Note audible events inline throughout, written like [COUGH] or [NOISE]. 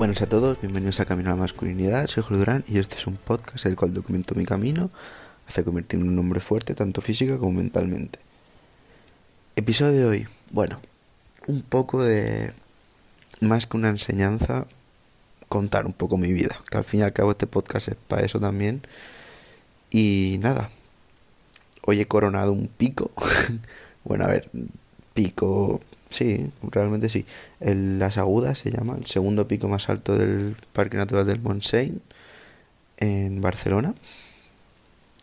Buenas a todos, bienvenidos a Camino a la Masculinidad, soy Julio Durán y este es un podcast el cual documento mi camino hacia convertirme en un hombre fuerte tanto física como mentalmente. Episodio de hoy, bueno, un poco de más que una enseñanza, contar un poco mi vida, que al fin y al cabo este podcast es para eso también. Y nada, hoy he coronado un pico, [LAUGHS] bueno, a ver, pico Sí, realmente sí. El, Las Agudas se llama, el segundo pico más alto del Parque Natural del Montseny, en Barcelona.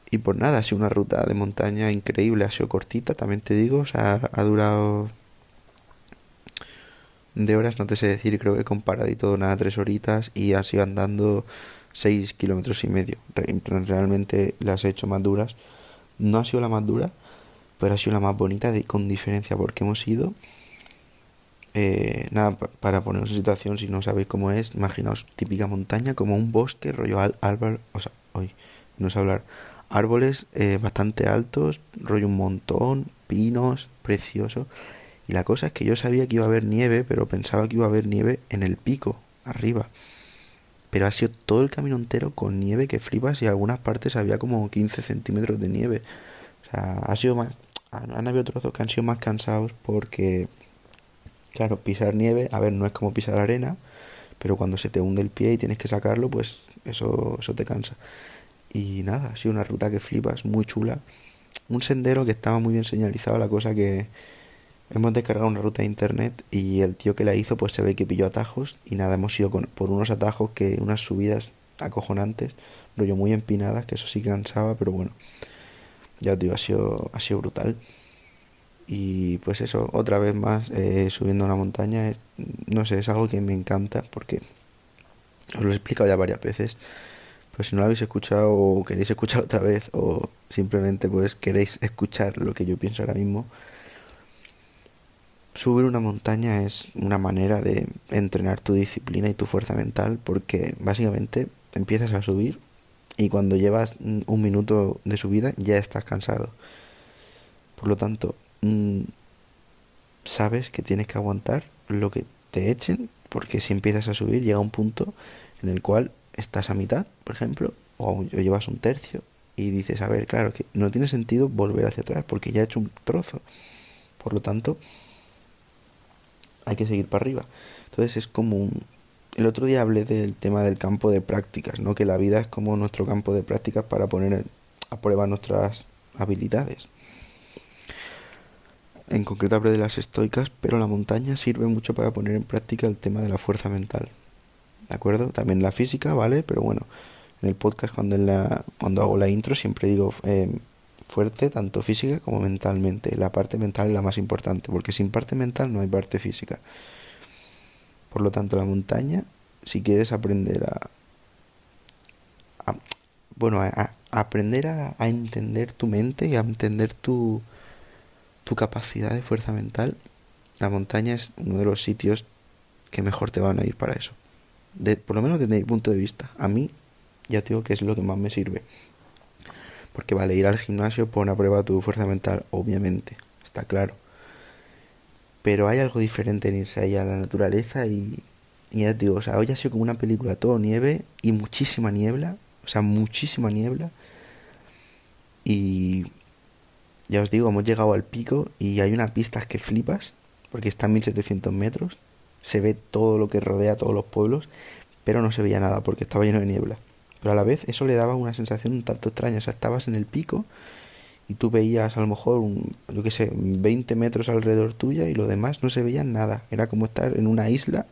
Y por nada, ha sido una ruta de montaña increíble, ha sido cortita, también te digo, o sea, ha durado de horas, no te sé decir, creo que comparado y todo, nada, tres horitas y ha sido andando seis kilómetros y medio. Realmente las he hecho más duras. No ha sido la más dura, pero ha sido la más bonita de, con diferencia porque hemos ido eh, nada, para poneros en situación, si no sabéis cómo es, imaginaos típica montaña, como un bosque, rollo árbol, o sea, hoy no sé hablar, árboles eh, bastante altos, rollo un montón, pinos, precioso. Y la cosa es que yo sabía que iba a haber nieve, pero pensaba que iba a haber nieve en el pico, arriba. Pero ha sido todo el camino entero con nieve que flipas y en algunas partes había como 15 centímetros de nieve. O sea, ha sido más... Han habido trozos que han sido más cansados porque Claro, pisar nieve, a ver, no es como pisar arena, pero cuando se te hunde el pie y tienes que sacarlo, pues eso, eso te cansa. Y nada, ha sido una ruta que flipas, muy chula. Un sendero que estaba muy bien señalizado, la cosa que hemos descargado una ruta de internet y el tío que la hizo pues se ve que pilló atajos y nada, hemos ido por unos atajos que unas subidas acojonantes, rollo muy empinadas, que eso sí cansaba, pero bueno, ya os digo, ha sido, ha sido brutal. Y pues eso, otra vez más, eh, subiendo una montaña, es, no sé, es algo que me encanta porque os lo he explicado ya varias veces. Pues si no lo habéis escuchado o queréis escuchar otra vez o simplemente pues queréis escuchar lo que yo pienso ahora mismo, subir una montaña es una manera de entrenar tu disciplina y tu fuerza mental porque básicamente empiezas a subir y cuando llevas un minuto de subida ya estás cansado. Por lo tanto, Mm, sabes que tienes que aguantar lo que te echen, porque si empiezas a subir llega un punto en el cual estás a mitad, por ejemplo, o, llevas un tercio y dices, a ver, claro, que no tiene sentido volver hacia atrás porque ya he hecho un trozo. Por lo tanto, hay que seguir para arriba. Entonces es como un... El otro día hablé del tema del campo de prácticas, ¿no? Que la vida es como nuestro campo de prácticas para poner a prueba nuestras habilidades. En concreto hablé de las estoicas, pero la montaña sirve mucho para poner en práctica el tema de la fuerza mental. ¿De acuerdo? También la física, ¿vale? Pero bueno, en el podcast cuando, la, cuando hago la intro siempre digo eh, fuerte tanto física como mentalmente. La parte mental es la más importante, porque sin parte mental no hay parte física. Por lo tanto, la montaña, si quieres aprender a... bueno, a, aprender a entender tu mente y a entender tu tu capacidad de fuerza mental, la montaña es uno de los sitios que mejor te van a ir para eso. De, por lo menos desde mi punto de vista. A mí, ya te digo que es lo que más me sirve. Porque vale, ir al gimnasio pone a prueba tu fuerza mental, obviamente, está claro. Pero hay algo diferente en irse ahí a la naturaleza y, y ya te digo, o sea, hoy ha sido como una película, todo nieve y muchísima niebla, o sea, muchísima niebla. Y ya os digo, hemos llegado al pico y hay una pista que flipas, porque está a 1700 metros, se ve todo lo que rodea todos los pueblos, pero no se veía nada porque estaba lleno de niebla. Pero a la vez eso le daba una sensación un tanto extraña, o sea, estabas en el pico y tú veías a lo mejor, un, yo qué sé, 20 metros alrededor tuya y lo demás no se veía nada, era como estar en una isla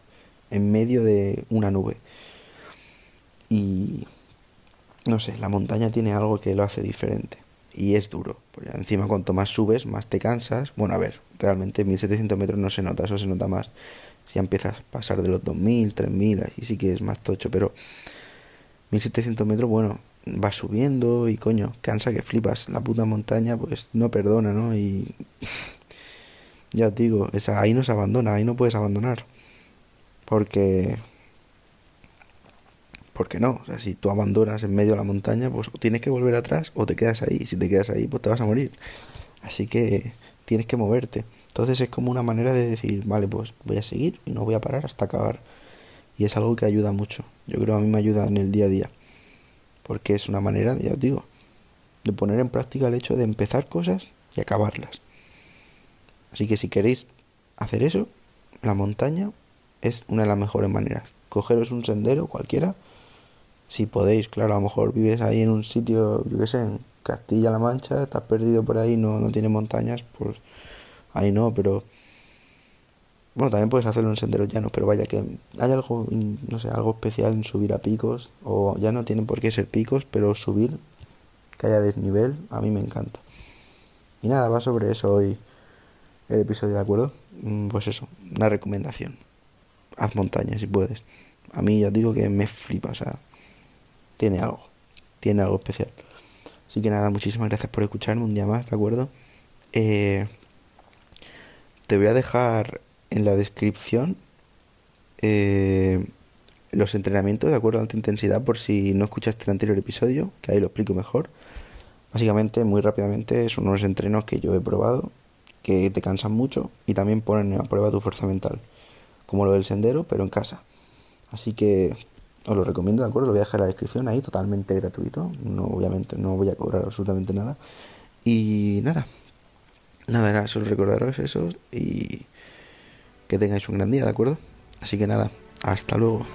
en medio de una nube. Y no sé, la montaña tiene algo que lo hace diferente y es duro. Encima cuanto más subes, más te cansas. Bueno, a ver, realmente 1700 metros no se nota, eso se nota más. Si empiezas a pasar de los 2000, 3000, así sí que es más tocho, pero 1700 metros, bueno, vas subiendo y coño, cansa que flipas. La puta montaña, pues no perdona, ¿no? Y [LAUGHS] ya os digo, esa, ahí no se abandona, ahí no puedes abandonar. Porque porque no, o sea, si tú abandonas en medio de la montaña, pues tienes que volver atrás o te quedas ahí. Si te quedas ahí, pues te vas a morir. Así que tienes que moverte. Entonces es como una manera de decir, vale, pues voy a seguir y no voy a parar hasta acabar. Y es algo que ayuda mucho. Yo creo a mí me ayuda en el día a día. Porque es una manera, ya os digo, de poner en práctica el hecho de empezar cosas y acabarlas. Así que si queréis hacer eso, la montaña es una de las mejores maneras. Cogeros un sendero cualquiera, si podéis, claro, a lo mejor vives ahí en un sitio, yo qué sé, en Castilla-La Mancha, estás perdido por ahí, no, no tiene montañas, pues ahí no, pero bueno, también puedes hacerlo en sendero llano, pero vaya que hay algo, no sé, algo especial en subir a picos, o ya no tienen por qué ser picos, pero subir, que haya desnivel, a mí me encanta. Y nada, va sobre eso hoy el episodio, ¿de acuerdo? Mm, pues eso, una recomendación. Haz montaña si puedes. A mí ya digo que me flipa, o sea, tiene algo, tiene algo especial. Así que nada, muchísimas gracias por escucharme un día más, ¿de acuerdo? Eh, te voy a dejar en la descripción eh, los entrenamientos de acuerdo a alta intensidad por si no escuchaste el anterior episodio, que ahí lo explico mejor. Básicamente, muy rápidamente, son unos entrenos que yo he probado, que te cansan mucho y también ponen a prueba tu fuerza mental, como lo del sendero, pero en casa. Así que os lo recomiendo, ¿de acuerdo? Lo voy a dejar en la descripción ahí, totalmente gratuito. No, obviamente, no voy a cobrar absolutamente nada. Y nada, nada, era solo recordaros eso y que tengáis un gran día, ¿de acuerdo? Así que nada, hasta luego.